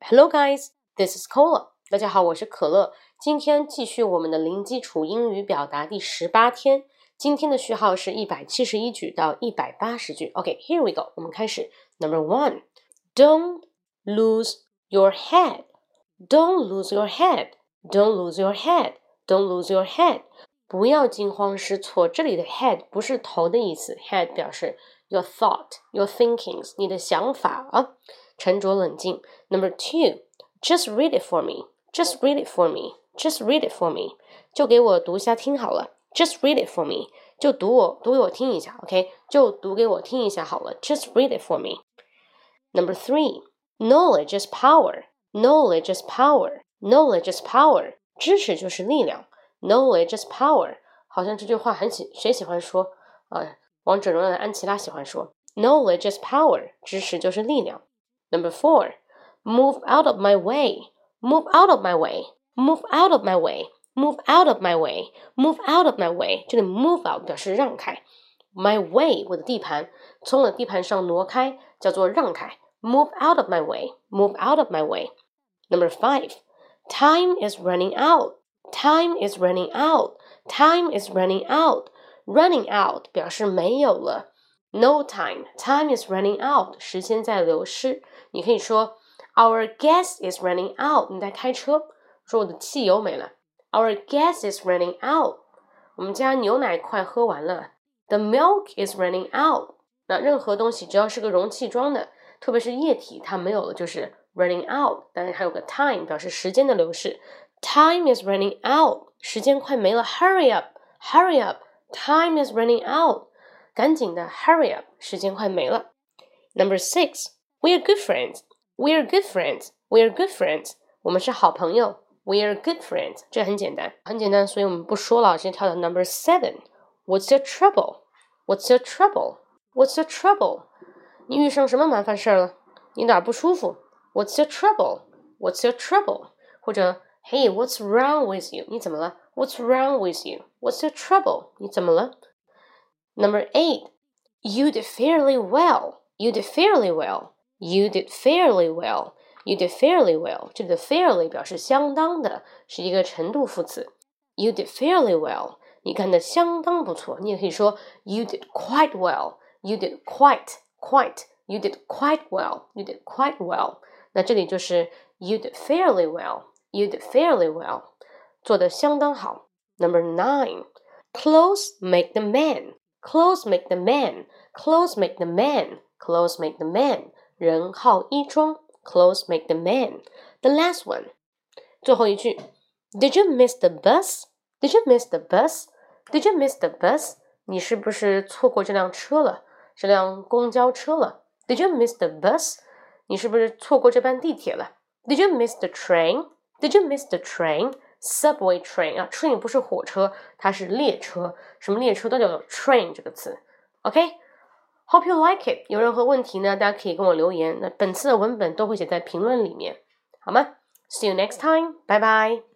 Hello guys, this is Cola。大家好，我是可乐。今天继续我们的零基础英语表达第十八天。今天的序号是一百七十一句到一百八十句。OK，here、we go。我们开始。Number one, don't lose your head. Don't lose your head. Don't lose your head. Don't lose your head. 不要惊慌失措。这里的 head 不是头的意思，head 表示 your thought, your thinkings，你的想法啊。沉着冷静。Number two, just read it for me. Just read it for me. Just read it for me. 就给我读一下听好了。Just read it for me. 就读我读给我听一下，OK？就读给我听一下好了。Just read it for me. Number three, knowledge is power. Knowledge is power. Knowledge is power. 知识就是力量。Knowledge is power. 好像这句话很喜谁喜欢说啊？王者荣耀的安琪拉喜欢说。Knowledge is power. 知识就是力量。 Number four, move out of my way. Move out of my way. Move out of my way. Move out of my way. Move out of my way. 这里 move out 表示让开，my way 我的地盘，从我的地盘上挪开，叫做让开。Move out of my way. Move out of my way. Number five, time is running out. Time is running out. Time is running out. Running out 表示没有了。 No time. Time is running out. 时间在流失。你可以说 Our gas is running out。你在开车，说我的汽油没了。Our gas is running out。我们家牛奶快喝完了。The milk is running out。那任何东西只要是个容器装的，特别是液体，它没有了就是 running out。但是还有个 time 表示时间的流逝。Time is running out。时间快没了。Hurry up，hurry up。Time is running out。赶紧的，hurry up，时间快没了。Number six, we are good friends. We are good friends. We are good friends. 我们是好朋友。We are good friends. 这很简单，很简单，所以我们不说了，直接跳到 Number seven. What's your trouble? What's your trouble? What's your trouble? 你遇上什么麻烦事儿了？你哪儿不舒服？What's your trouble? What's your trouble? 或者 Hey, what's wrong with you? 你怎么了？What's wrong with you? What's your trouble? 你怎么了 ？Number eight, you did fairly well. You did fairly well. You did fairly well. You did fairly well. 这里的 fairly 表示相当的，是一个程度副词。You did fairly well. 你干的相当不错。你也可以说 You did quite well. You did quite quite. You did quite well. You did quite well. 那这里就是 You did fairly well. You did fairly well. 做的相当好。Number nine. Clothes make the man. Clothes make the man. Clothes make the man. Clothes make the man. 人好衣装。Clothes make the man. The last one. 最后一句。Did you miss the bus? Did you miss the bus? Did you miss the bus? 你是不是错过这辆车了？这辆公交车了？Did you miss the bus? 你是不是错过这班地铁了？Did you miss the train? Did you miss the train? Subway train 啊，train 不是火车，它是列车，什么列车都叫做 train 这个词。OK，hope you like it。有任何问题呢，大家可以跟我留言。那本次的文本都会写在评论里面，好吗？See you next time，拜拜。